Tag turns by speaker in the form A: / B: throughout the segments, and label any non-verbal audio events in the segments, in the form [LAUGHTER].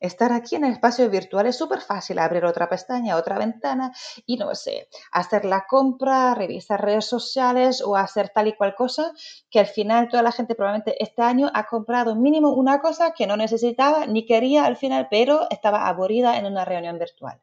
A: estar aquí en el espacio virtual es súper fácil, abrir otra pestaña, otra ventana y no sé, hacer la compra, revisar redes sociales o hacer tal y cual cosa que al final toda la gente probablemente este año ha comprado mínimo una cosa que no necesitaba ni quería al final, pero estaba aburrida en una reunión virtual.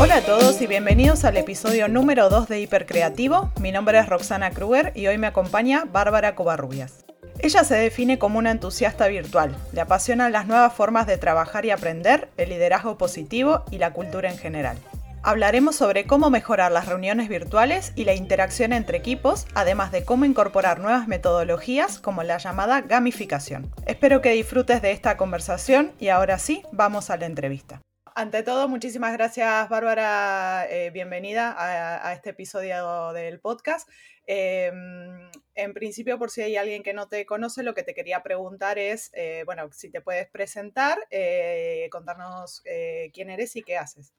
B: Hola a todos y bienvenidos al episodio número 2 de Hipercreativo. Mi nombre es Roxana Kruger y hoy me acompaña Bárbara Covarrubias. Ella se define como una entusiasta virtual, le apasionan las nuevas formas de trabajar y aprender, el liderazgo positivo y la cultura en general. Hablaremos sobre cómo mejorar las reuniones virtuales y la interacción entre equipos, además de cómo incorporar nuevas metodologías como la llamada gamificación. Espero que disfrutes de esta conversación y ahora sí, vamos a la entrevista. Ante todo, muchísimas gracias Bárbara, eh, bienvenida a, este episodio del podcast. Em, en principio, por si hay alguien que no te conoce, lo que te quería preguntar es, eh, bueno, si te puedes presentar, eh, contarnos quién eres y qué haces.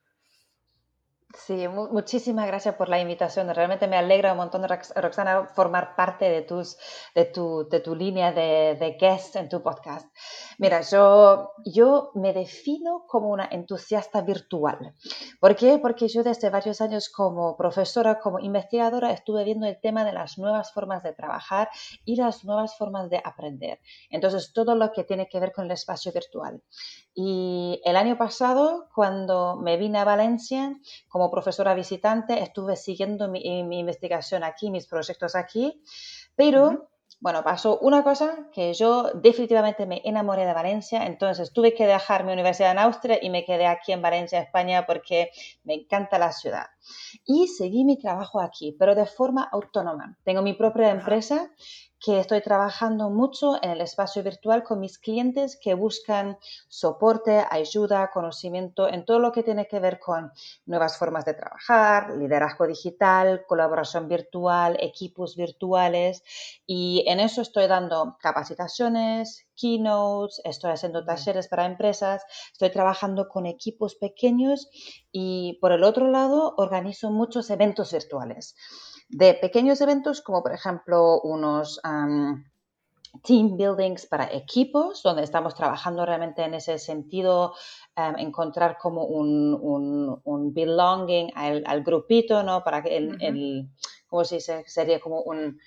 A: Sí, muchísimas gracias por la invitación. Realmente me alegra un montón, Roxana, formar parte de, tus, de, tu, de tu línea de, de guest en tu podcast. Mira, yo, yo me defino como una entusiasta virtual. ¿Por qué? Porque yo desde varios años como profesora, como investigadora, estuve viendo el tema de las nuevas formas de trabajar y las nuevas formas de aprender. Entonces, todo lo que tiene que ver con el espacio virtual. Y el año pasado, cuando me vine a Valencia como profesora visitante, estuve siguiendo mi, investigación aquí, mis proyectos aquí, pero... Bueno, pasó una cosa que yo definitivamente me enamoré de Valencia, entonces tuve que dejar mi universidad en Austria y me quedé aquí en Valencia, España, porque me encanta la ciudad. Y seguí mi trabajo aquí, pero de forma autónoma. Tengo mi propia empresa que estoy trabajando mucho en el espacio virtual con mis clientes que buscan soporte, ayuda, conocimiento en todo lo que tiene que ver con nuevas formas de trabajar, liderazgo digital, colaboración virtual, equipos virtuales. Y en eso estoy dando capacitaciones, keynotes, estoy haciendo talleres para empresas, estoy trabajando con equipos pequeños y por el otro lado organizo muchos eventos virtuales de pequeños eventos como por ejemplo unos team buildings para equipos, donde estamos trabajando realmente en ese sentido, encontrar como un, un, belonging al, grupito, ¿no? Para que el, ¿cómo se dice? Sería como un,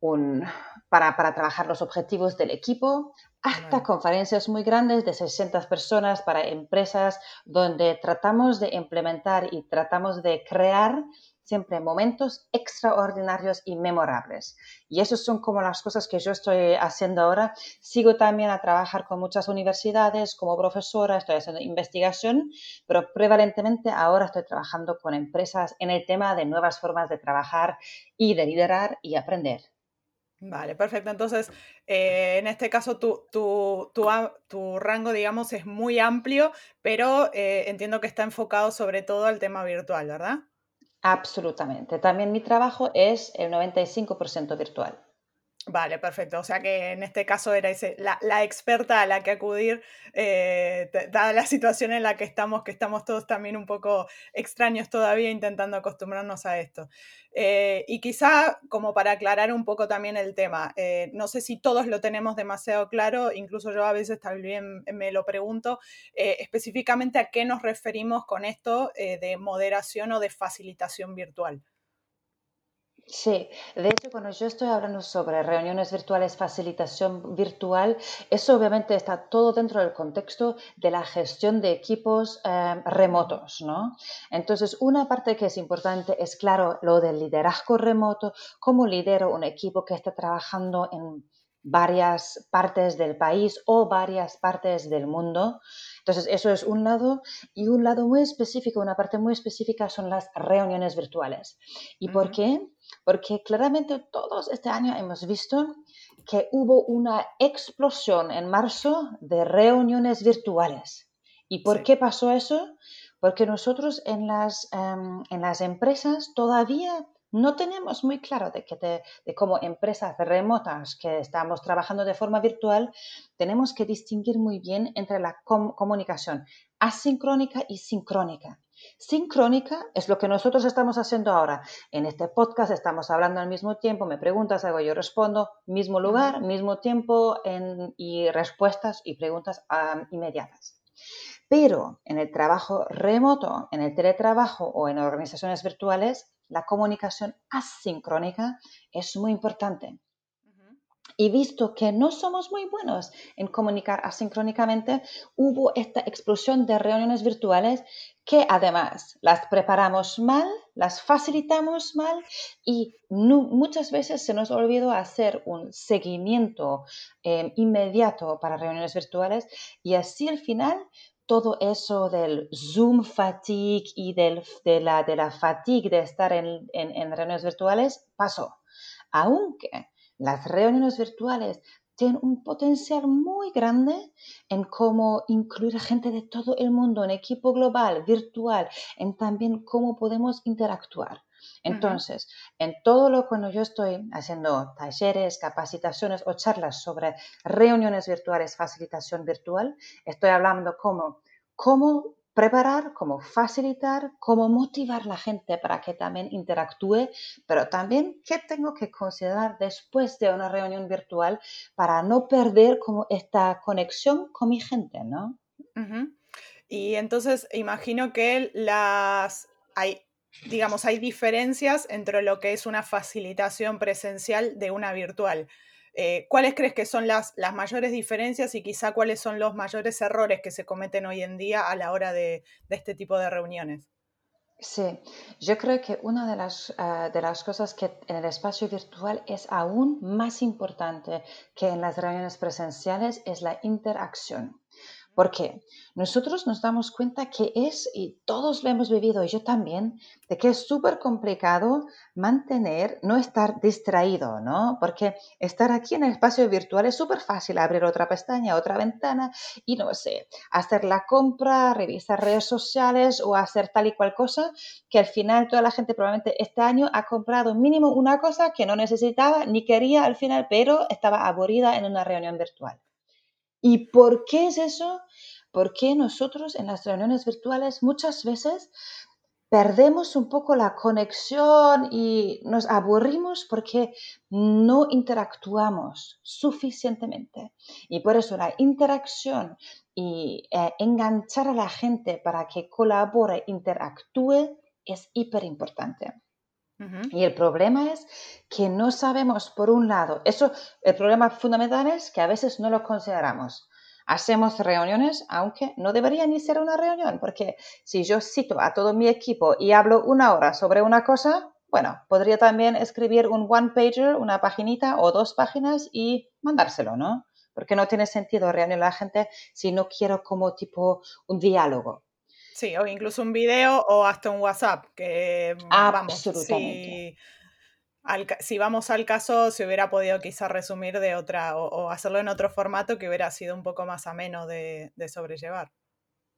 A: un para, para, trabajar los objetivos del equipo, hasta conferencias muy grandes de 60 personas para empresas donde tratamos de implementar y tratamos de crear siempre momentos extraordinarios y memorables. Y esas son como las cosas que yo estoy haciendo ahora. Sigo también a trabajar con muchas universidades como profesora, estoy haciendo investigación, pero prevalentemente ahora estoy trabajando con empresas en el tema de nuevas formas de trabajar y de liderar y aprender.
B: Vale, perfecto. Entonces, eh, en este caso, tu, tu, tu, rango, digamos, es muy amplio, pero eh, entiendo que está enfocado sobre todo al tema virtual, ¿verdad?
A: Absolutamente. También mi trabajo es el 95% virtual.
B: Vale, perfecto. O sea que en este caso era ese, la, experta a la que acudir, eh, dada la situación en la que estamos, que estamos todos también un poco extraños todavía intentando acostumbrarnos a esto. Eh, y quizá como para aclarar un poco también el tema, eh, no sé si todos lo tenemos demasiado claro, incluso yo a veces también me lo pregunto, específicamente a qué nos referimos con esto de moderación o de facilitación virtual.
A: Sí, de hecho, cuando yo estoy hablando sobre reuniones virtuales, facilitación virtual, eso obviamente está todo dentro del contexto de la gestión de equipos em, remotos, ¿no? Entonces, una parte que es importante es, claro, lo del liderazgo remoto, cómo lidero un equipo que está trabajando en varias partes del país o varias partes del mundo. Entonces, eso es un lado. Y un lado muy específico, una parte muy específica son las reuniones virtuales. ¿Y por qué? porque claramente todos este año hemos visto que hubo una explosión en marzo de reuniones virtuales. ¿Y por qué pasó eso? Porque nosotros en las, em, en las empresas todavía no tenemos muy claro de que de como empresas remotas que estamos trabajando de forma virtual, tenemos que distinguir muy bien entre la comunicación asincrónica y sincrónica. Sincrónica es lo que nosotros estamos haciendo ahora. En este podcast estamos hablando al mismo tiempo, me preguntas algo, yo respondo, mismo lugar, mismo tiempo y respuestas y preguntas inmediatas. Pero en el trabajo remoto, en el teletrabajo o en organizaciones virtuales, la comunicación asincrónica es muy importante. Y visto que no somos muy buenos en comunicar asincrónicamente, hubo esta explosión de reuniones virtuales que además las preparamos mal, las facilitamos mal y muchas veces se nos olvidó hacer un seguimiento eh, inmediato para reuniones virtuales y así al final todo eso del Zoom fatigue y del, de, la, de la fatigue de estar en, en reuniones virtuales pasó. Aunque las reuniones virtuales tienen un potencial muy grande en cómo incluir a gente de todo el mundo en equipo global, virtual, en también cómo podemos interactuar. Entonces, en todo lo que yo estoy haciendo talleres, capacitaciones o charlas sobre reuniones virtuales, facilitación virtual, estoy hablando como cómo preparar, cómo facilitar, cómo motivar a la gente para que también interactúe, pero también qué tengo que considerar después de una reunión virtual para no perder como esta conexión con mi gente, ¿no?
B: Y entonces imagino que las hay, digamos, hay diferencias entre lo que es una facilitación presencial de una virtual. Eh, ¿Cuáles crees que son las, las, mayores diferencias y quizá cuáles son los mayores errores que se cometen hoy en día a la hora de, este tipo de reuniones?
A: Sí, yo creo que una de las, ah, de las cosas que en el espacio virtual es aún más importante que en las reuniones presenciales es la interacción. Porque nosotros nos damos cuenta que es, y todos lo hemos vivido, y yo también, de que es súper complicado mantener, no estar distraído, ¿no? Porque estar aquí en el espacio virtual es súper fácil, abrir otra pestaña, otra ventana, y no sé, hacer la compra, revisar redes sociales o hacer tal y cual cosa, que al final toda la gente probablemente este año ha comprado mínimo una cosa que no necesitaba ni quería al final, pero estaba aburrida en una reunión virtual. ¿Y por qué es eso? Porque nosotros en las reuniones virtuales muchas veces perdemos un poco la conexión y nos aburrimos porque no interactuamos suficientemente. Y por eso la interacción y eh, enganchar a la gente para que colabore, interactúe, es hiper importante. Y el problema es que no sabemos, por un lado, eso, el problema fundamental es que a veces no lo consideramos. Hacemos reuniones, aunque no debería ni ser una reunión, porque si yo cito a todo mi equipo y hablo una hora sobre una cosa, bueno, podría también escribir un one-pager, una paginita o dos páginas y mandárselo, ¿no? Porque no tiene sentido reunir a la gente si no quiero como tipo un diálogo.
B: Sí, o incluso un video o hasta un WhatsApp, que
A: mm, vamos, si,
B: si vamos al caso, se hubiera podido quizá resumir de otra o, hacerlo en otro formato que hubiera sido un poco más ameno de sobrellevar.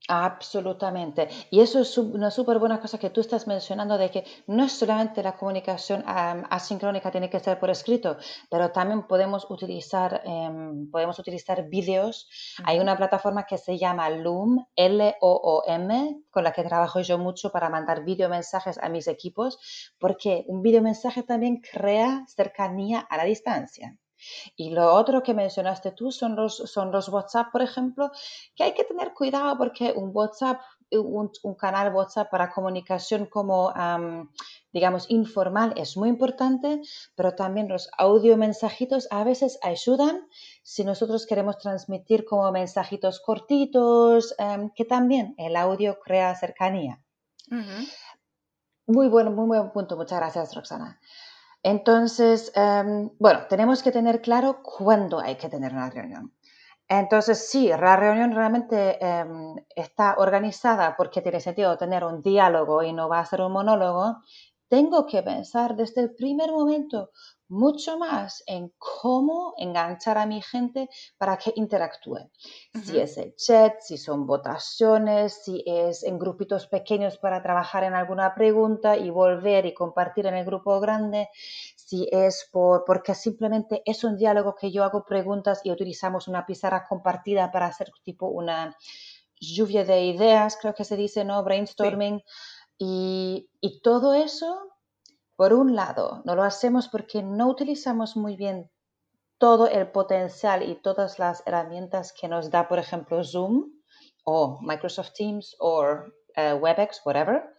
A: Absolutamente. Y eso es una súper buena cosa que tú estás mencionando de que no es solamente la comunicación asincrónica tiene que ser por escrito, pero también podemos utilizar, em, podemos utilizar vídeos. Hay una plataforma que se llama Loom, L-O-O-M, con la que trabajo yo mucho para mandar mensajes a mis equipos, porque un mensaje también crea cercanía a la distancia. Y lo otro que mencionaste tú son los, son los WhatsApp, por ejemplo, que hay que tener cuidado porque un WhatsApp, un, canal WhatsApp para comunicación como, digamos, informal es muy importante, pero también los audio mensajitos a veces ayudan si nosotros queremos transmitir como mensajitos cortitos, que también el audio crea cercanía. Muy bueno, muy buen punto. Muchas gracias, Roxana. Entonces, em, bueno, tenemos que tener claro cuándo hay que tener una reunión. Entonces, sí, la reunión realmente em, está organizada porque tiene sentido tener un diálogo y no va a ser un monólogo. Tengo que pensar desde el primer momento mucho más en cómo enganchar a mi gente para que interactúe. Si es el chat, si son votaciones, si es en grupitos pequeños para trabajar en alguna pregunta y volver y compartir en el grupo grande, si es por, porque simplemente es un diálogo que yo hago preguntas y utilizamos una pizarra compartida para hacer tipo una lluvia de ideas, creo que se dice, ¿no? Brainstorming. Y, y todo eso, por un lado, no lo hacemos porque no utilizamos muy bien todo el potencial y todas las herramientas que nos da, por ejemplo, Zoom o Microsoft Teams o eh, WebEx, whatever.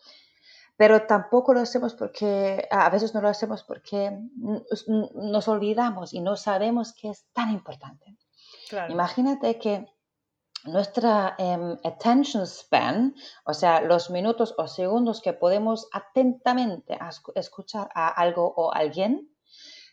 A: Pero tampoco lo hacemos porque, a veces no lo hacemos porque nos olvidamos y no sabemos que es tan importante. Imagínate que nuestra em, attention span, o sea, los minutos o segundos que podemos atentamente escuchar a algo o alguien,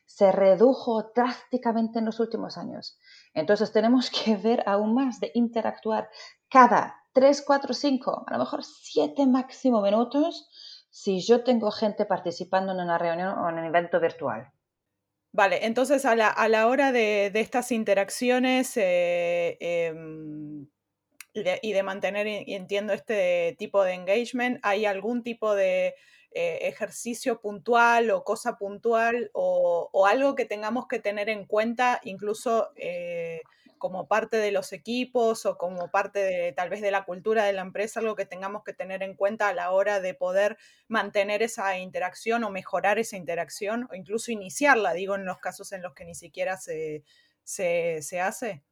A: se redujo drásticamente en los últimos años. Entonces tenemos que ver aún más de interactuar cada 3, 4, 5, a lo mejor 7 máximo minutos si yo tengo gente participando en una reunión o en un evento virtual.
B: Vale, entonces a la, hora de, estas interacciones eh, em, y de mantener, y entiendo este tipo de engagement, ¿hay algún tipo de eh, ejercicio puntual o cosa puntual o, algo que tengamos que tener en cuenta incluso eh, como parte de los equipos o como parte de tal vez de la cultura de la empresa, algo que tengamos que tener en cuenta a la hora de poder mantener esa interacción o mejorar esa interacción o incluso iniciarla, digo, en los casos en los que ni siquiera se, se hace?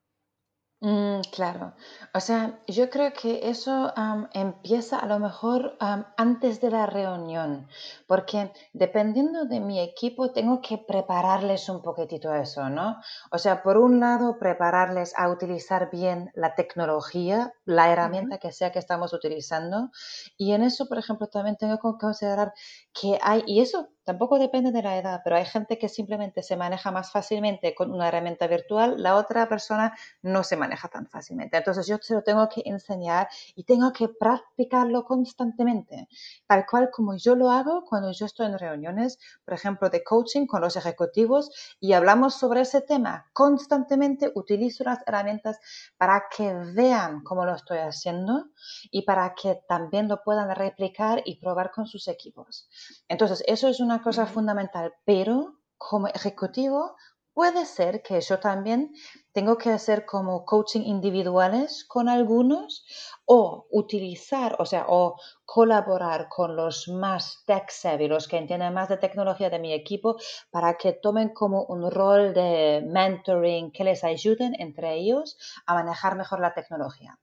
A: Mm, claro, o sea, yo creo que eso empieza a lo mejor antes de la reunión, porque dependiendo de mi equipo tengo que prepararles un poquitito eso, ¿no? O sea, por un lado, prepararles a utilizar bien la tecnología, la herramienta que sea que estamos utilizando, y en eso, por ejemplo, también tengo que considerar que hay, y eso tampoco depende de la edad, pero hay gente que simplemente se maneja más fácilmente con una herramienta virtual, la otra persona no se maneja tan fácilmente. Entonces yo se lo tengo que enseñar y tengo que practicarlo constantemente, tal cual como yo lo hago cuando yo estoy en reuniones, por ejemplo, de coaching con los ejecutivos y hablamos sobre ese tema. Constantemente utilizo las herramientas para que vean cómo lo estoy haciendo y para que también lo puedan replicar y probar con sus equipos. Entonces, eso es una cosa fundamental, pero como ejecutivo puede ser que yo también tengo que hacer como coaching individuales con algunos o utilizar, o sea, o colaborar con los más tech savvy, los que entienden más de tecnología de mi equipo, para que tomen como un rol de mentoring, que les ayuden entre ellos a manejar mejor la tecnología.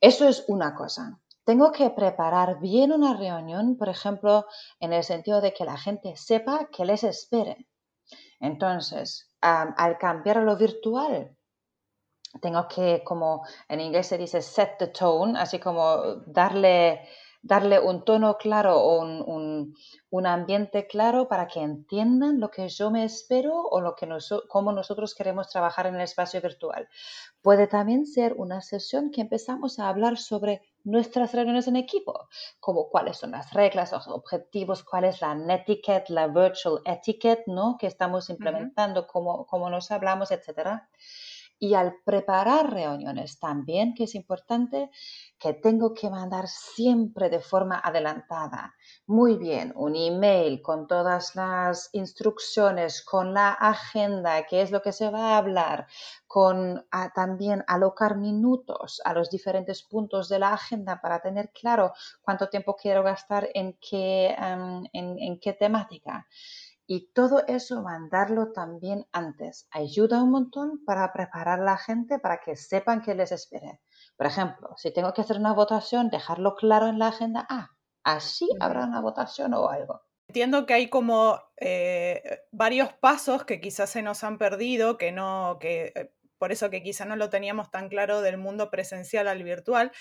A: Eso es una cosa. Tengo que preparar bien una reunión, por ejemplo, en el sentido de que la gente sepa que les espere. Entonces, al cambiar a lo virtual, tengo que, como en inglés se dice, set the tone, así como darle darle un tono claro o un, ambiente claro para que entiendan lo que yo me espero o lo que cómo nosotros queremos trabajar en el espacio virtual. Puede también ser una sesión que empezamos a hablar sobre nuestras reuniones en equipo, como cuáles son las reglas, los objetivos, cuál es la netiquette, la virtual etiquette, ¿no? Que estamos implementando, cómo, cómo nos hablamos, etcétera. Y al preparar reuniones también, que es importante, que tengo que mandar siempre de forma adelantada. Muy bien, un email con todas las instrucciones, con la agenda, qué es lo que se va a hablar, con también alocar minutos a los diferentes puntos de la agenda para tener claro cuánto tiempo quiero gastar en qué, em, en qué temática. Y todo eso mandarlo también antes ayuda un montón para preparar a la gente para que sepan que les espere. Por ejemplo, si tengo que hacer una votación, dejarlo claro en la agenda. Ah, así habrá una votación o algo.
B: Entiendo que hay como eh, varios pasos que quizás se nos han perdido, que no, que eh, por eso que quizás no lo teníamos tan claro del mundo presencial al virtual,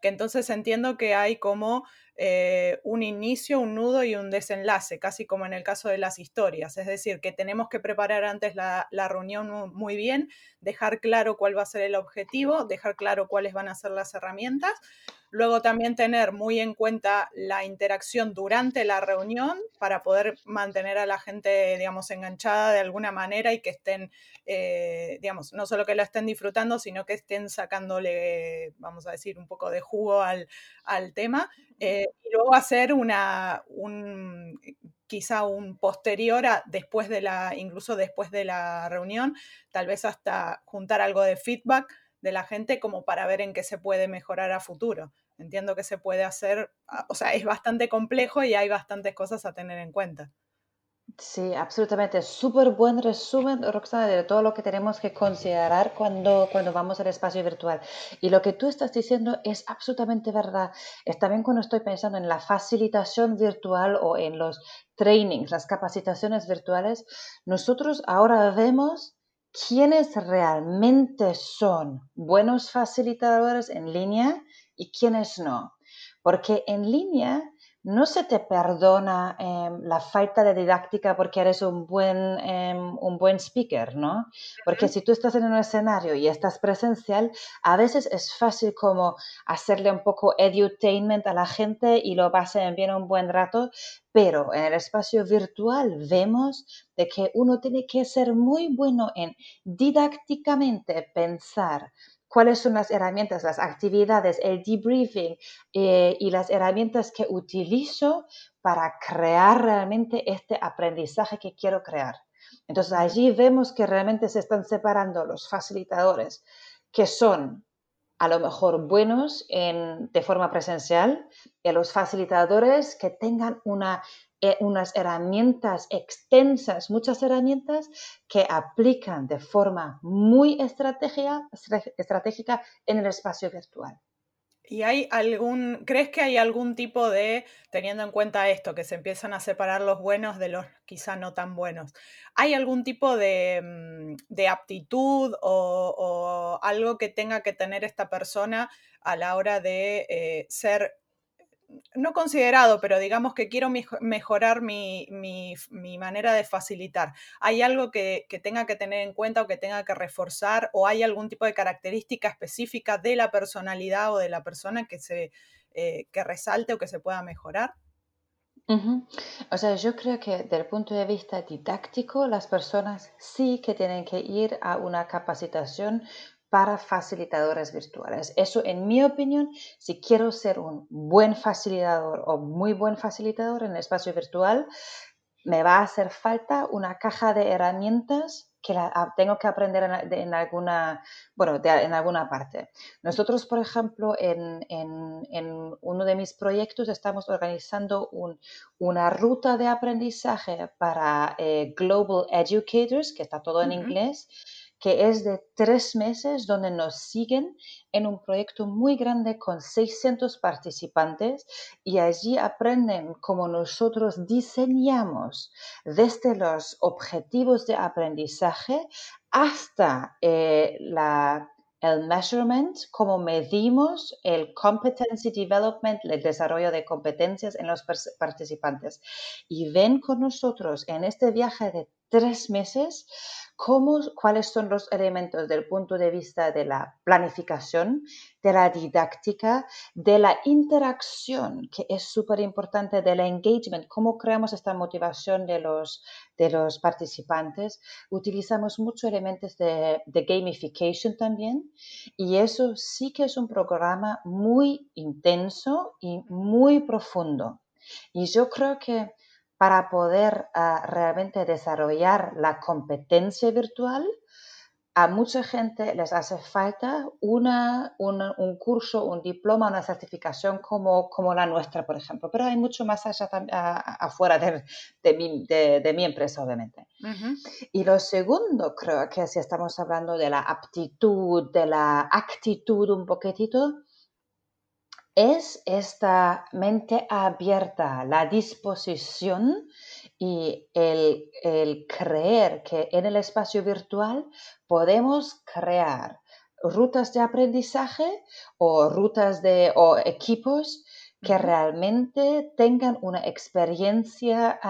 B: que entonces entiendo que hay como eh, un inicio, un nudo y un desenlace, casi como en el caso de las historias. Es decir, que tenemos que preparar antes la, reunión muy bien, dejar claro cuál va a ser el objetivo, dejar claro cuáles van a ser las herramientas. Luego también tener muy en cuenta la interacción durante la reunión para poder mantener a la gente, digamos, enganchada de alguna manera y que estén, eh, digamos, no solo que la estén disfrutando, sino que estén sacándole, vamos a decir, un poco de jugo al, al tema. Eh, y luego hacer una, un, quizá un posterior a después de la, incluso después de la reunión, tal vez hasta juntar algo de feedback de la gente como para ver en qué se puede mejorar a futuro. Entiendo que se puede hacer, ah, o sea, es bastante complejo y hay bastantes cosas a tener en cuenta.
A: Sí, absolutamente. Súper buen resumen, Roxana, de todo lo que tenemos que considerar cuando, cuando vamos al espacio virtual. Y lo que tú estás diciendo es absolutamente verdad. Es también cuando estoy pensando en la facilitación virtual o en los trainings, las capacitaciones virtuales, nosotros ahora vemos quiénes realmente son buenos facilitadores en línea y quiénes no. Porque en línea no se te perdona em, la falta de didáctica porque eres un buen, em, un buen speaker, ¿no? Porque si tú estás en un escenario y estás presencial, a veces es fácil como hacerle un poco edutainment a la gente y lo pasen bien un buen rato, pero en el espacio virtual vemos de que uno tiene que ser muy bueno en didácticamente pensar cuáles son las herramientas, las actividades, el debriefing eh, y las herramientas que utilizo para crear realmente este aprendizaje que quiero crear. Entonces allí vemos que realmente se están separando los facilitadores que son a lo mejor buenos en, de forma presencial y los facilitadores que tengan una unas herramientas extensas, muchas herramientas que aplican de forma muy estratégica, estratégica en el espacio virtual.
B: ¿Y hay algún, crees que hay algún tipo de, teniendo en cuenta esto, que se empiezan a separar los buenos de los quizá no tan buenos, ¿hay algún tipo de, mm, aptitud o, algo que tenga que tener esta persona a la hora de eh, ser no considerado, pero digamos que quiero mejorar mi, manera de facilitar. ¿Hay algo que, tenga que tener en cuenta o que tenga que reforzar? ¿O hay algún tipo de característica específica de la personalidad o de la persona que, se, eh, que resalte o que se pueda mejorar?
A: O sea, yo creo que desde el punto de vista didáctico, las personas sí que tienen que ir a una capacitación para facilitadores virtuales. Eso, en mi opinión, si quiero ser un buen facilitador o muy buen facilitador en el espacio virtual, me va a hacer falta una caja de herramientas que tengo que aprender en, alguna, bueno, en alguna parte. Nosotros, por ejemplo, en, uno de mis proyectos estamos organizando una ruta de aprendizaje para eh, Global Educators, que está todo en inglés que es de tres meses donde nos siguen en un proyecto muy grande con 600 participantes y allí aprenden cómo nosotros diseñamos desde los objetivos de aprendizaje hasta eh, la el measurement, cómo medimos el competency development, el desarrollo de competencias en los participantes. Y ven con nosotros en este viaje de tres meses cómo, cuáles son los elementos del punto de vista de la planificación, de la didáctica, de la interacción, que es súper importante, del engagement, cómo creamos esta motivación de los, de los participantes. Utilizamos muchos elementos de, de gamification también y eso sí que es un programa muy intenso y muy profundo. Y yo creo que para poder ah, realmente desarrollar la competencia virtual, a mucha gente les hace falta una, un curso, un diploma, una certificación como, como la nuestra, por ejemplo. Pero hay mucho más allá, afuera de, de, mi, de, mi, empresa, obviamente. Y lo segundo, creo que si estamos hablando de la aptitud, de la actitud un poquitito, es esta mente abierta, la disposición y el, creer que en el espacio virtual podemos crear rutas de aprendizaje o rutas de o equipos que realmente tengan una experiencia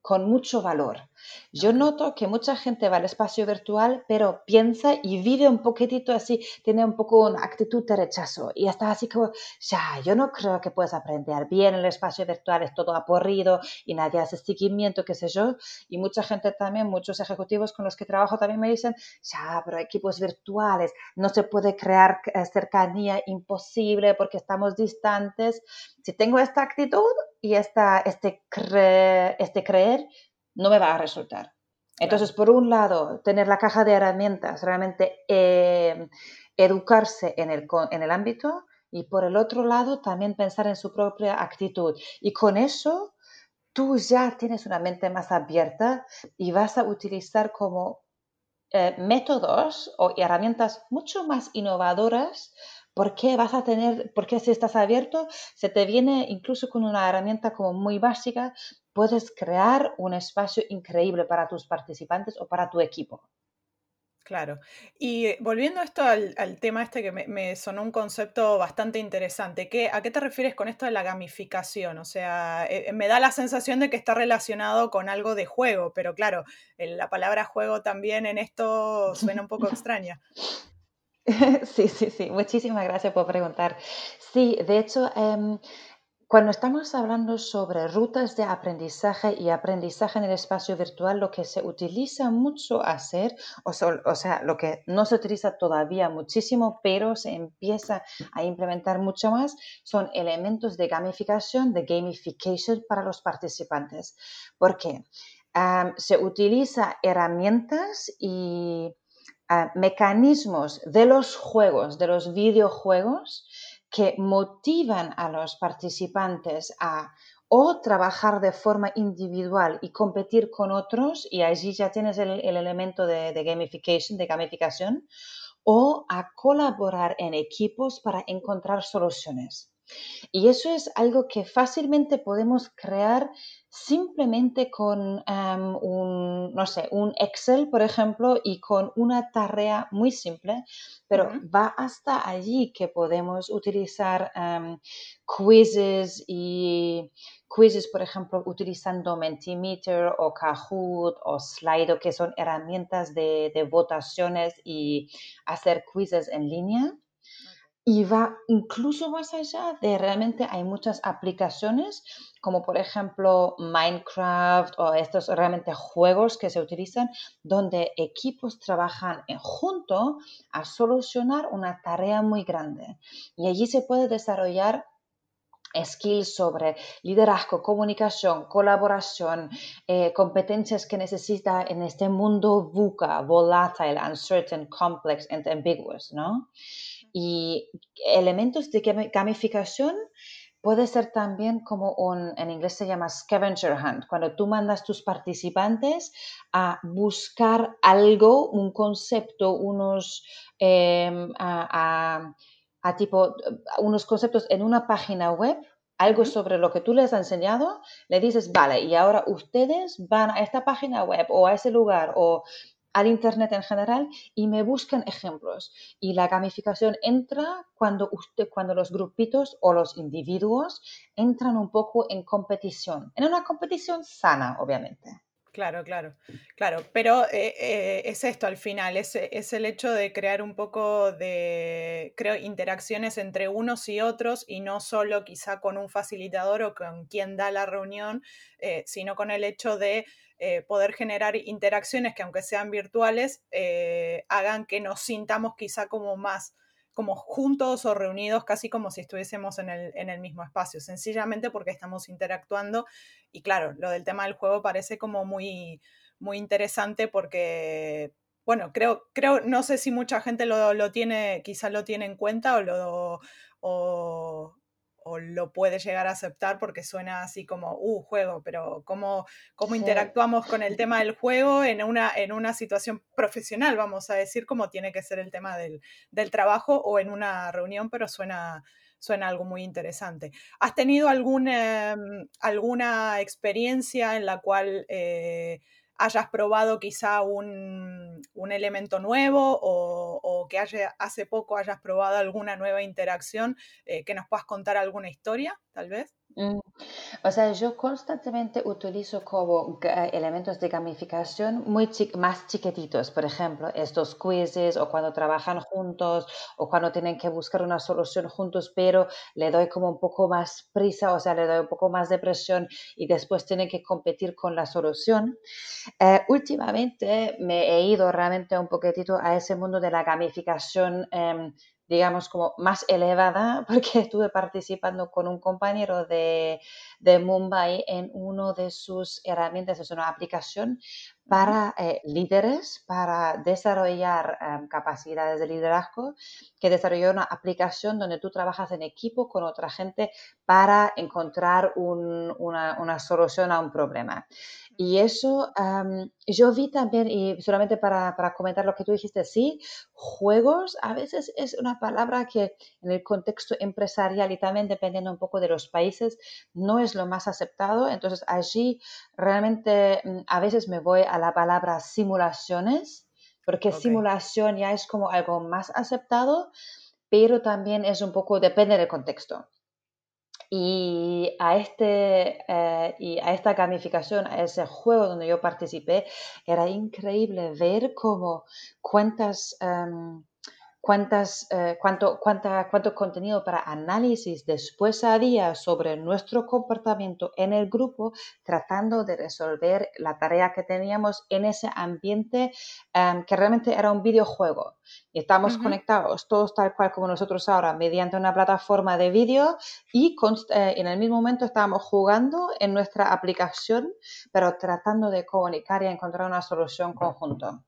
A: con mucho valor. Yo noto que mucha gente va al espacio virtual, pero piensa y vive un poquitito así, tiene un poco una actitud de rechazo y está así como, ya, yo no creo que puedas aprender bien en el espacio virtual, es todo aporrido y nadie hace seguimiento, qué sé yo. Y mucha gente también, muchos ejecutivos con los que trabajo también me dicen, ya, pero equipos virtuales, no se puede crear eh, cercanía imposible porque estamos distantes. Si tengo esta actitud y esta, este, este creer, no me va a resultar. Entonces, por un lado, tener la caja de herramientas, realmente eh, educarse en el, en el ámbito y por el otro lado, también pensar en su propia actitud. Y con eso, tú ya tienes una mente más abierta y vas a utilizar como eh, métodos o herramientas mucho más innovadoras porque vas a tener, porque si estás abierto, se te viene incluso con una herramienta como muy básica, puedes crear un espacio increíble para tus participantes o para tu equipo.
B: Claro. Y volviendo esto al, tema este que me, sonó un concepto bastante interesante, ¿qué, ¿a qué te refieres con esto de la gamificación? O sea, eh, me da la sensación de que está relacionado con algo de juego, pero claro, la palabra juego también en esto suena un poco [LAUGHS] extraña.
A: Sí, sí, sí. Muchísimas gracias por preguntar. Sí, de hecho, em, cuando estamos hablando sobre rutas de aprendizaje y aprendizaje en el espacio virtual, lo que se utiliza mucho hacer, o, o, sea, lo que no se utiliza todavía muchísimo, pero se empieza a implementar mucho más, son elementos de gamificación, de gamification para los participantes. ¿Por qué? se utiliza herramientas y ah, mecanismos de los juegos, de los videojuegos, que motivan a los participantes a o trabajar de forma individual y competir con otros, y allí ya tienes el, elemento de, de, gamification, de gamificación, o a colaborar en equipos para encontrar soluciones. Y eso es algo que fácilmente podemos crear simplemente con em, un, no sé, un Excel, por ejemplo, y con una tarea muy simple, pero va hasta allí que podemos utilizar um, quizzes y quizzes, por ejemplo, utilizando Mentimeter o Kahoot o Slido, que son herramientas de, de votaciones y hacer quizzes en línea y va incluso más allá de realmente hay muchas aplicaciones como por ejemplo Minecraft o estos realmente juegos que se utilizan donde equipos trabajan junto a solucionar una tarea muy grande y allí se puede desarrollar skills sobre liderazgo, comunicación, colaboración, eh, competencias que necesita en este mundo VUCA, volatile, uncertain, complex and ambiguous, ¿no? Y elementos de gamificación puede ser también como un, en inglés se llama scavenger hunt, cuando tú mandas tus participantes a buscar algo, un concepto, unos, em, a, tipo, unos conceptos en una página web algo sobre lo que tú les has enseñado, le dices, vale, y ahora ustedes van a esta página web o a ese lugar o al Internet en general y me buscan ejemplos. Y la gamificación entra cuando, usted, cuando los grupitos o los individuos entran un poco en competición, en una competición sana, obviamente.
B: Claro, claro, claro, pero eh, eh, es esto al final, es, es, el hecho de crear un poco de, creo, interacciones entre unos y otros y no solo quizá con un facilitador o con quien da la reunión, eh, sino con el hecho de eh, poder generar interacciones que aunque sean virtuales, eh, hagan que nos sintamos quizá como más como juntos o reunidos, casi como si estuviésemos en el, mismo espacio, sencillamente porque estamos interactuando. Y claro, lo del tema del juego parece como muy, muy interesante porque, bueno, creo, creo, no sé si mucha gente lo, lo tiene, quizá lo tiene en cuenta o lo, o, o lo puede llegar a aceptar porque suena así como, uh, juego, pero ¿cómo, cómo interactuamos con el [LAUGHS] tema del juego en una, en una situación profesional, vamos a decir, como tiene que ser el tema del, trabajo o en una reunión, pero suena, suena algo muy interesante. ¿Has tenido alguna, em, alguna experiencia en la cual... Eh, hayas probado quizá un, elemento nuevo o, que hace poco hayas probado alguna nueva interacción, eh, que nos puedas contar alguna historia, tal vez.
A: Mm, o sea, yo constantemente utilizo como elementos de gamificación muy más chiquititos, por ejemplo, estos quizzes o cuando trabajan juntos o cuando tienen que buscar una solución juntos, pero le doy como un poco más prisa, o sea, le doy un poco más de presión y después tienen que competir con la solución. Eh, últimamente me he ido realmente un poquitito a ese mundo de la gamificación. Em, digamos, como más elevada, [LAUGHS] porque estuve participando con un compañero de, de Mumbai en uno de sus herramientas, es una aplicación para eh, líderes, para desarrollar em, capacidades de liderazgo, que desarrolló una aplicación donde tú trabajas en equipo con otra gente para encontrar una, una, solución a un problema. Y eso yo vi también, y solamente para, para, comentar lo que tú dijiste, sí, juegos a veces es una palabra que en el contexto empresarial y también dependiendo un poco de los países no es lo más aceptado. Entonces allí realmente mm, a veces me voy a la palabra simulaciones, porque simulación ya es como algo más aceptado, pero también es un poco, depende del contexto. Y a, este, eh, y a esta gamificación, a ese juego donde yo participé, era increíble ver cómo cuántas... Em, cuántas, eh, cuánto, cuánta, cuánto contenido para análisis después había sobre nuestro comportamiento en el grupo, tratando de resolver la tarea que teníamos en ese ambiente em, que realmente era un videojuego. Y estamos conectados todos tal cual como nosotros ahora, mediante una plataforma de vídeo y eh, en el mismo momento estábamos jugando en nuestra aplicación, pero tratando de comunicar y encontrar una solución conjunta.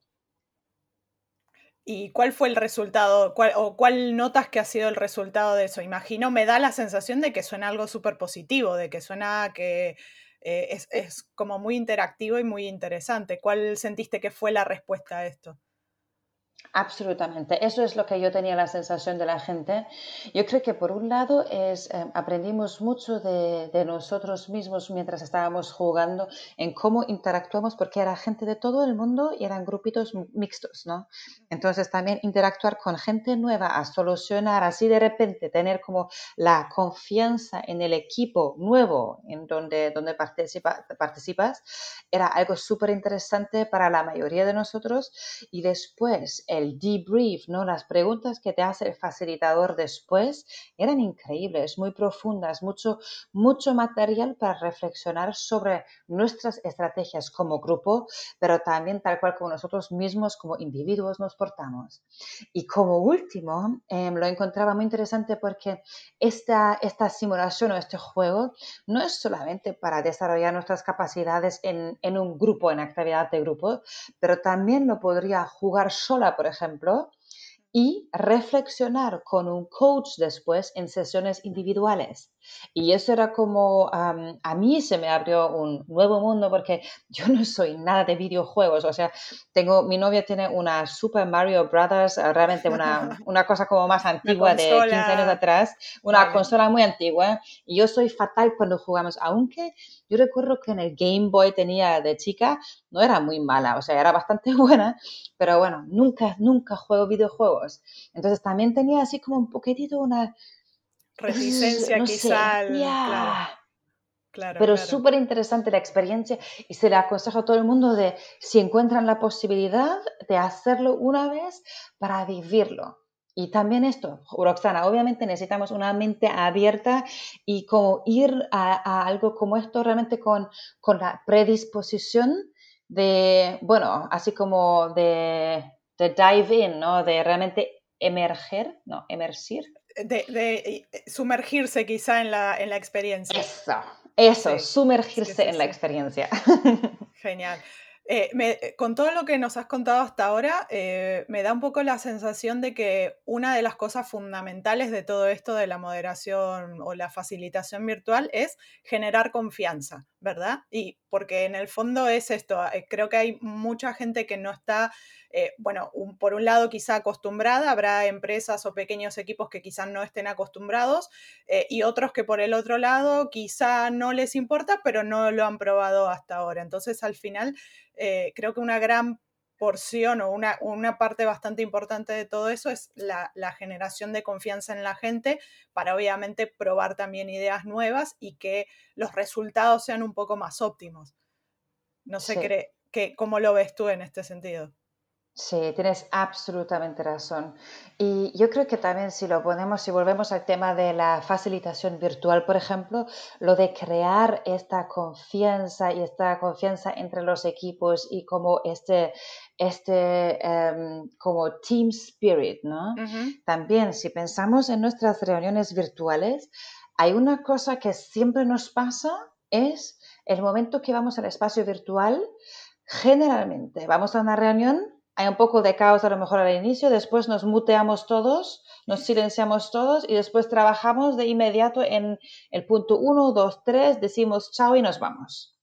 B: ¿Y cuál fue el resultado? ¿O cuál notas que ha sido el resultado de eso? Imagino, me da la sensación de que suena algo súper positivo, de que suena que eh, es, es, como muy interactivo y muy interesante. ¿Cuál sentiste que fue la respuesta a esto?
A: Absolutamente, eso es lo que yo tenía la sensación de la gente. Yo creo que por un lado es, eh, aprendimos mucho de, de, nosotros mismos mientras estábamos jugando en cómo interactuamos, porque era gente de todo el mundo y eran grupitos mixtos, ¿no? Entonces también interactuar con gente nueva, a solucionar así de repente, tener como la confianza en el equipo nuevo en donde, donde participa, participas, era algo súper interesante para la mayoría de nosotros y después el debrief, ¿no? Las preguntas que te hace el facilitador después eran increíbles, muy profundas, mucho, mucho material para reflexionar sobre nuestras estrategias como grupo, pero también tal cual como nosotros mismos como individuos nos portamos. Y como último, em, lo encontraba muy interesante porque esta, esta simulación o este juego no es solamente para desarrollar nuestras capacidades en, en un grupo, en actividad de grupo, pero también lo podría jugar sola, por ejemplo, y reflexionar con un coach después en sesiones individuales. Y eso era como, a mí se me abrió un nuevo mundo porque [LAUGHS] yo no soy nada de videojuegos. O sea, tengo, mi novia tiene una Super Mario Brothers, eh, realmente una, [LAUGHS] una cosa como más antigua de 15 años atrás, una consola muy antigua. Y yo soy fatal cuando jugamos, aunque yo recuerdo que en el Game Boy tenía de chica, no era muy mala, o sea, era bastante [LAUGHS] buena, pero bueno, nunca, nunca juego videojuegos. Entonces también tenía así como un poquitito una
B: reticencia [SIGHS] quizá.
A: claro. Pero súper interesante la experiencia y se le aconsejo a todo el mundo de si encuentran la posibilidad de hacerlo una vez para vivirlo. Y también esto, Roxana, obviamente necesitamos una mente abierta y como ir a, algo como esto realmente con, con, la predisposición de, bueno, así como de, de dive in, ¿no? De realmente emerger, no, emergir,
B: de, eh, sumergirse quizá en la, en la experiencia.
A: Eso, eso, sumergirse en la experiencia. [LAUGHS]
B: Genial. Eh, eh, con todo lo que nos has contado hasta ahora, me da un poco la sensación de que una de las cosas fundamentales de todo esto de la moderación o la facilitación virtual es generar confianza, ¿verdad? Y porque en el fondo es esto, creo que hay mucha gente que no está eh, bueno, por un lado quizá acostumbrada, habrá empresas o pequeños equipos que quizá no estén acostumbrados eh, y otros que por el otro lado quizá no les importa, pero no lo han probado hasta ahora. Entonces, al final, eh, creo que una gran porción o una, parte bastante importante de todo eso es la, generación de confianza en la gente para obviamente probar también ideas nuevas y que los resultados sean un poco más óptimos. No sé cómo lo ves tú en este sentido.
A: Sí, tienes absolutamente razón. Y yo creo que también si lo ponemos, si volvemos al tema de la facilitación virtual, por ejemplo, lo de crear esta confianza y esta confianza entre los equipos y como este, este em, como team spirit, ¿no? También si pensamos en nuestras reuniones virtuales, hay una cosa que siempre nos pasa, es el momento que vamos al espacio virtual generalmente vamos a una reunión, hay un poco de caos a lo mejor al inicio, después nos muteamos todos, nos silenciamos todos y después trabajamos de inmediato en el punto 1, 2, 3, decimos chao y nos vamos.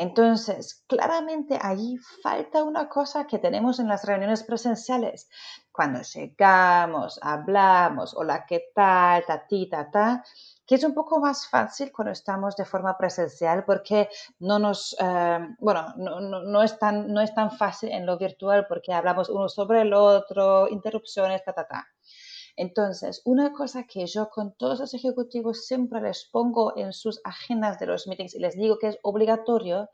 A: Entonces, claramente allí falta una cosa que tenemos en las reuniones presenciales. Cuando llegamos, hablamos, hola, ¿qué tal? Ta, ti, ta, ta que es un poco más fácil cuando estamos de forma presencial porque no nos, eh, bueno, no, no, no, es tan, no es tan fácil en lo virtual porque hablamos uno sobre el otro, interrupciones, ta, ta, ta. Entonces, una cosa que yo con todos los ejecutivos siempre les pongo en sus agendas de los meetings y les digo que es obligatorio,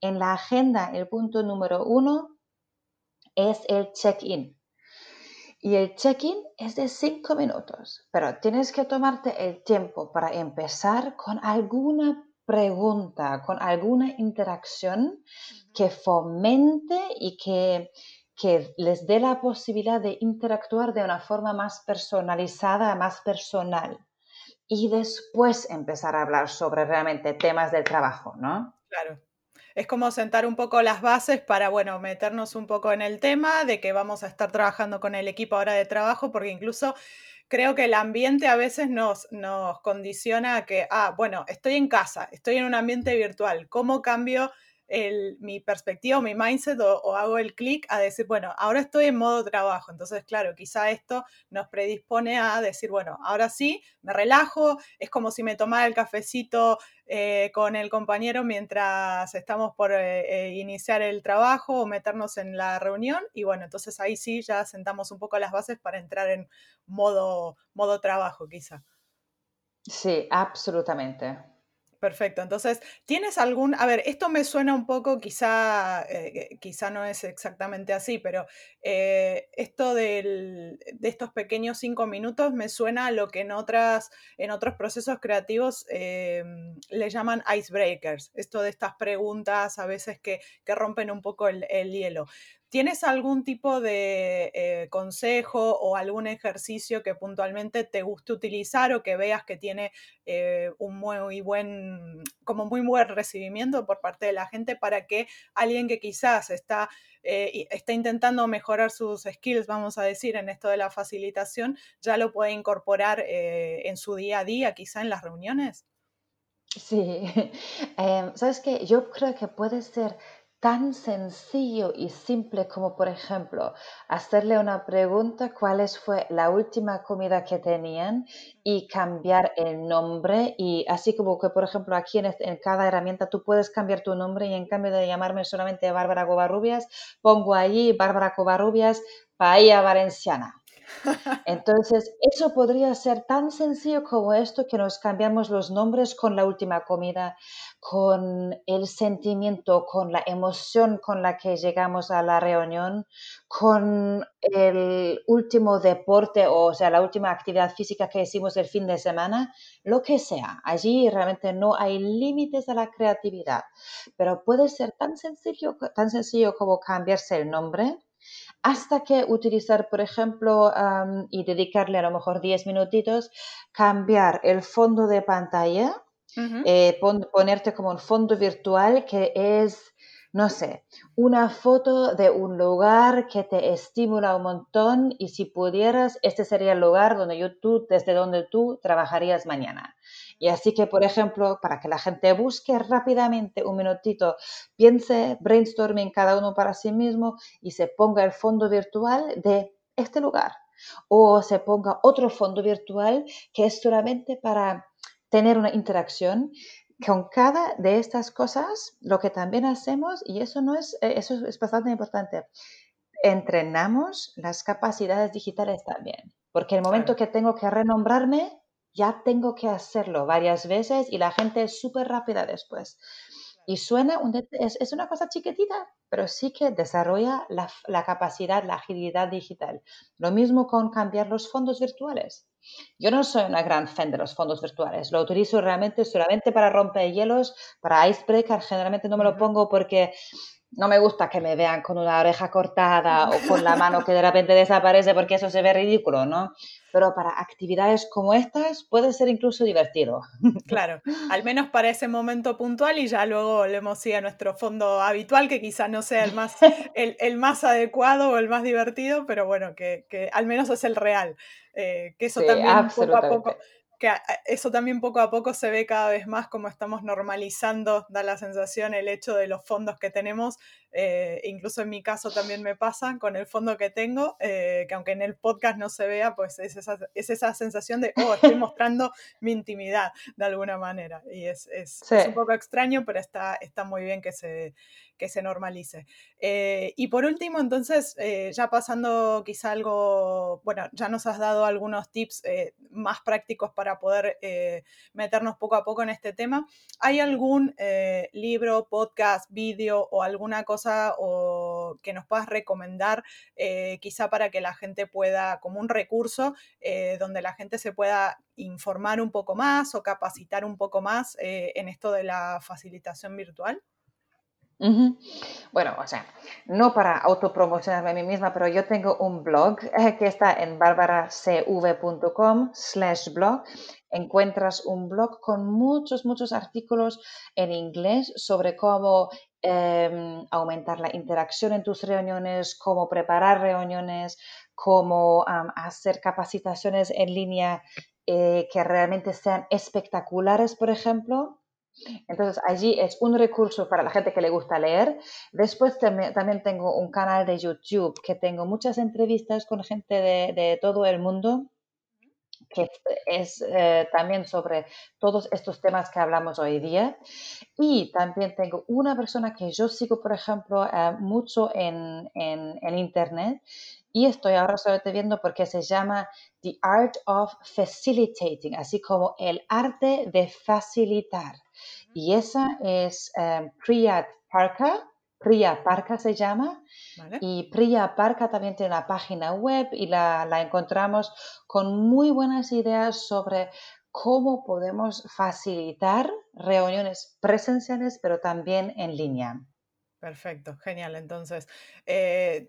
A: en la agenda el punto número uno es el check-in. Y el check-in es de cinco minutos, pero tienes que tomarte el tiempo para empezar con alguna pregunta, con alguna interacción que fomente y que, que les dé la posibilidad de interactuar de una forma más personalizada, más personal. Y después empezar a hablar sobre realmente temas del trabajo, ¿no?
B: Claro es como sentar un poco las bases para, bueno, meternos un poco en el tema de que vamos a estar trabajando con el equipo ahora de trabajo, porque incluso creo que el ambiente a veces nos, nos condiciona a que, ah, bueno, estoy en casa, estoy en un ambiente virtual, ¿cómo cambio mi perspectiva o mi mindset o, hago el clic a decir, bueno, ahora estoy en modo trabajo. Entonces, claro, quizá esto nos predispone a decir, bueno, ahora sí, me relajo, es como si me tomara el cafecito eh, con el compañero mientras estamos por eh, eh, iniciar el trabajo o meternos en la reunión. Y bueno, entonces ahí sí ya sentamos un poco las bases para entrar en modo, modo trabajo, quizá.
A: Sí, absolutamente.
B: Perfecto. Entonces, ¿tienes algún, a ver, esto me suena un poco, quizá, eh, quizá no es exactamente así, pero eh, esto de estos pequeños cinco minutos me suena a lo que en, otras, en otros procesos creativos eh, le llaman icebreakers, esto de estas preguntas a veces que, rompen un poco el hielo. ¿Tienes algún tipo de eh, consejo o algún ejercicio que puntualmente te guste utilizar o que veas que tiene eh, un muy buen, como muy buen recibimiento por parte de la gente para que alguien que quizás está, eh, está intentando mejorar sus skills, vamos a decir, en esto de la facilitación, ya lo pueda incorporar en su día a día, quizá en las reuniones?
A: Sí, [LAUGHS] em, sabes que yo creo que puede ser tan sencillo y simple como, por ejemplo, hacerle una pregunta, ¿cuál fue la última comida que tenían? Y cambiar el nombre. Y así como que, por ejemplo, aquí en, en cada herramienta tú puedes cambiar tu nombre y en cambio de llamarme solamente Bárbara Covarrubias, pongo allí Bárbara Covarrubias, Paella Valenciana. Entonces, eso podría ser tan sencillo como esto que nos cambiamos los nombres con la última comida, con el sentimiento, con la emoción con la que llegamos a la reunión, con el último deporte o, sea, la última actividad física que hicimos el fin de semana, lo que sea. Allí realmente no hay límites a la creatividad, pero puede ser tan sencillo, tan sencillo como cambiarse el nombre hasta que utilizar, por ejemplo, y dedicarle a lo mejor 10 minutitos, cambiar el fondo de pantalla, eh, ponerte como un fondo virtual que es no sé, una foto de un lugar que te estimula un montón y si pudieras, este sería el lugar donde yo, tú, desde donde tú trabajarías mañana. Y así que, por ejemplo, para que la gente busque rápidamente un minutito, piense brainstorming cada uno para sí mismo y se ponga el fondo virtual de este lugar. O se ponga otro fondo virtual que es solamente para tener una interacción con cada de estas cosas, lo que también hacemos, y eso, no es, eh, eso es bastante importante, entrenamos las capacidades digitales también. Porque el momento que tengo que renombrarme, ya tengo que hacerlo varias veces y la gente es súper rápida después. Y suena, es, una cosa chiquitita, pero sí que desarrolla la, la, capacidad, la agilidad digital. Lo mismo con cambiar los fondos virtuales. Yo no soy una gran fan de los fondos virtuales. Lo utilizo realmente solamente para romper hielos, para icebreaker. Generalmente no me lo pongo porque no me gusta que me vean con una oreja cortada o con la mano que de repente desaparece porque eso se ve ridículo, ¿no? Pero para actividades como estas puede ser incluso divertido. [LAUGHS]
B: Claro, al menos para ese momento puntual y ya luego le hemos ido a nuestro fondo habitual, que quizá no sea el más, el, más adecuado o el más divertido, pero bueno, que, al menos es el real. Eh, que eso también poco a poco que eso también poco a poco se ve cada vez más como estamos normalizando, da la sensación el hecho de los fondos que tenemos, eh, incluso en mi caso también me pasa con el fondo que tengo, eh, que aunque en el podcast no se vea, pues es esa, es esa sensación de, oh, estoy [LAUGHS] mostrando mi intimidad de alguna manera. Y es, es, un poco extraño, pero está, está muy bien que se, que se normalice. Eh, y por último, entonces, eh, ya pasando quizá algo, bueno, ya nos has dado algunos tips eh, más prácticos para poder meternos poco a poco en este tema. ¿Hay algún libro, podcast, vídeo o alguna cosa o que nos puedas recomendar quizá para que la gente pueda, como un recurso, donde la gente se pueda informar un poco más o capacitar un poco más en esto de la facilitación virtual?
A: Bueno, o sea, no para autopromocionarme a mí misma, pero yo tengo un blog eh, que está en barbaracv.com slash blog. Encuentras un blog con muchos, muchos artículos en inglés sobre cómo em, aumentar la interacción en tus reuniones, cómo preparar reuniones, cómo hacer capacitaciones en línea eh, que realmente sean espectaculares, por ejemplo. Entonces, allí es un recurso para la gente que le gusta leer. Después también tengo un canal de YouTube que tengo muchas entrevistas con gente de, todo el mundo que es eh, también sobre todos estos temas que hablamos hoy día. Y también tengo una persona que yo sigo, por ejemplo, eh, mucho en, en, Internet y estoy ahora solamente viendo porque se llama The Art of Facilitating, así como el arte de facilitar. Y esa es eh, Priya Parka, Priya Parka se llama. Y Priya Parka también tiene una página web y la, la encontramos con muy buenas ideas sobre cómo podemos facilitar reuniones presenciales, pero también en línea.
B: Perfecto, genial. Entonces, eh,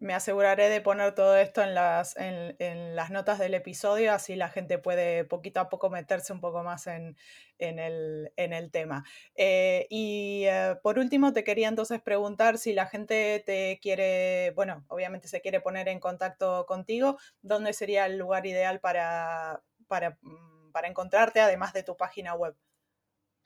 B: me aseguraré de poner todo esto en las, en, las notas del episodio, así la gente puede poquito a poco meterse un poco más en, el, tema. Eh, y eh, por último, te quería entonces preguntar si la gente te quiere, bueno, obviamente se quiere poner en contacto contigo, ¿dónde sería el lugar ideal para, para, mm, para encontrarte, además de tu página web?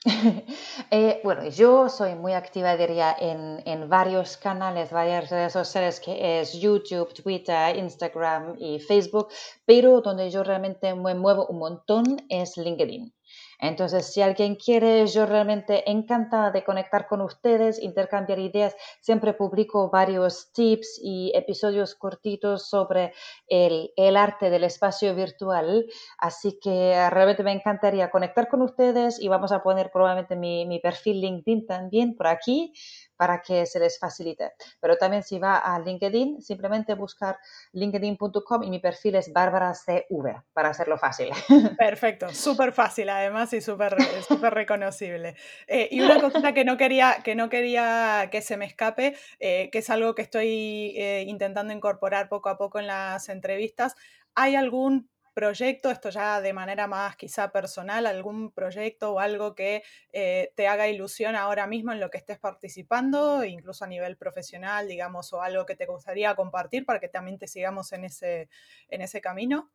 B: [LAUGHS]
A: Eh, bueno, yo soy muy activa, diría, en, en, varios canales, varias redes sociales, que es YouTube, Twitter, Instagram y Facebook, pero donde yo realmente me muevo un montón es LinkedIn. Entonces, si alguien quiere, yo realmente encantada de conectar con ustedes, intercambiar ideas. Siempre publico varios tips y episodios cortitos sobre el, arte del espacio virtual. Así que realmente me encantaría conectar con ustedes y vamos a poner probablemente mi, mi perfil LinkedIn también por aquí para que se les facilite. Pero también si va a LinkedIn, simplemente buscar linkedin.com y mi perfil es Bárbara CV, para hacerlo fácil. [LAUGHS]
B: Perfecto, súper fácil además y súper super reconocible. Eh, y una cosa que no quería que, no quería que se me escape, eh, que es algo que estoy eh, intentando incorporar poco a poco en las entrevistas, ¿hay algún proyecto, esto ya de manera más quizá personal, algún proyecto o algo que eh, te haga ilusión ahora mismo en lo que estés participando, incluso a nivel profesional, digamos, o algo que te gustaría compartir para que también te sigamos en ese, en ese camino?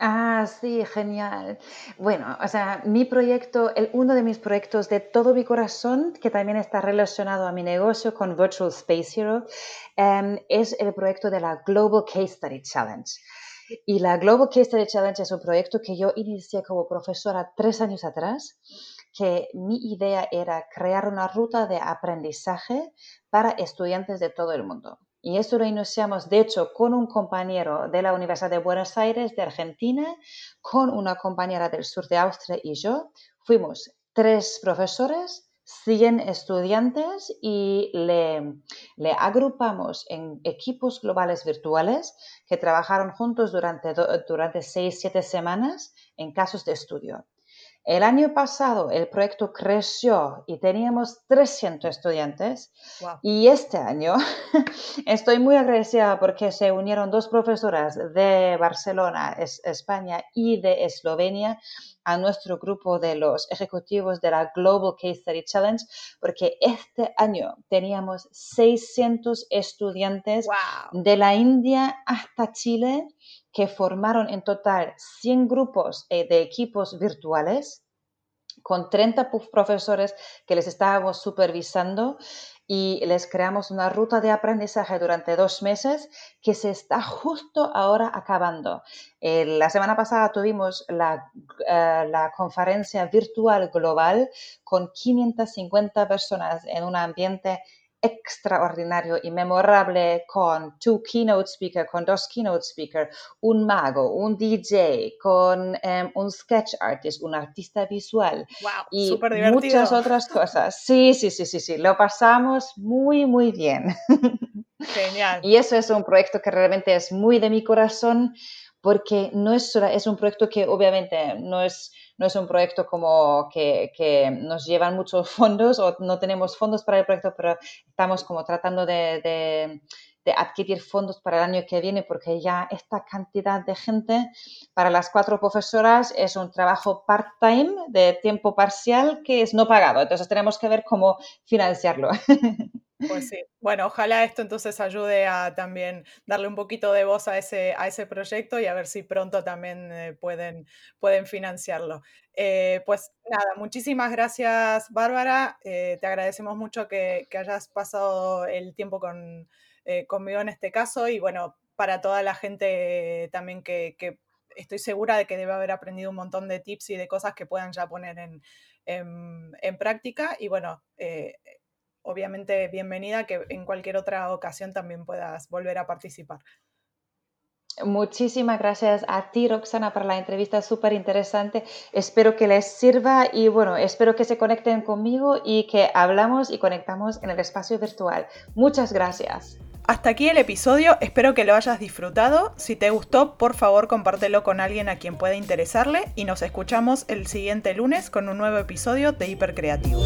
A: Ah, sí, genial. Bueno, o sea, mi proyecto, el, uno de mis proyectos de todo mi corazón, que también está relacionado a mi negocio con Virtual Space Hero, em, es el proyecto de la Global Case Study Challenge. Y la Global Case Study Challenge es un proyecto que yo inicié como profesora tres años atrás, que mi idea era crear una ruta de aprendizaje para estudiantes de todo el mundo. Y eso lo iniciamos, de hecho, con un compañero de la Universidad de Buenos Aires, de Argentina, con una compañera del sur de Austria y yo. Fuimos tres profesores 100 estudiantes y le, agrupamos en equipos globales virtuales que trabajaron juntos durante, durante 6-7 semanas en casos de estudio. El año pasado el proyecto creció y teníamos 300 estudiantes. Y este año [LAUGHS] estoy muy agradecida porque se unieron dos profesoras de Barcelona, España y de Eslovenia a nuestro grupo de los ejecutivos de la Global Case Study Challenge porque este año teníamos 600 estudiantes de la India hasta Chile que formaron en total 100 grupos eh, de equipos virtuales con 30 profesores que les estábamos supervisando y les creamos una ruta de aprendizaje durante dos meses que se está justo ahora acabando. la semana pasada tuvimos la, eh, la, conferencia virtual global con 550 personas en un ambiente extraordinario y memorable con two keynote speakers, con dos keynote speakers, un mago, un DJ, con em, un sketch artist, un artista visual y muchas otras cosas. Sí, sí, sí, sí, sí, lo pasamos muy, muy bien.
B: Genial.
A: y eso es un proyecto que realmente es muy de mi corazón porque no es, es un proyecto que obviamente no es no es un proyecto como que, que, nos llevan muchos [LAUGHS] fondos o no tenemos fondos para el proyecto, pero estamos como tratando de, de, de, adquirir fondos para el año que viene porque ya esta cantidad de gente para las cuatro profesoras es un trabajo part-time de tiempo parcial que es no pagado. Entonces tenemos que ver cómo financiarlo. [LAUGHS]
B: Pues sí, bueno, ojalá esto entonces ayude a también darle un poquito de voz a ese, a ese proyecto y a ver si pronto también eh, pueden, pueden financiarlo. Eh, pues nada, muchísimas gracias Bárbara, eh, te agradecemos mucho que, hayas pasado el tiempo con, conmigo en este caso y bueno, para toda la gente también que, estoy segura de que debe haber aprendido un montón de tips y de cosas que puedan ya poner en, en práctica y bueno obviamente bienvenida, que en cualquier otra ocasión también puedas volver a participar.
A: Muchísimas gracias a ti, Roxana, por la entrevista súper interesante. Espero que les sirva y bueno, espero que se conecten conmigo y que hablamos y conectamos en el espacio virtual. Muchas gracias.
B: Hasta aquí el episodio, espero que lo hayas disfrutado. Si te gustó, por favor compártelo con alguien a quien pueda interesarle y nos escuchamos el siguiente lunes con un nuevo episodio de Hipercreativo.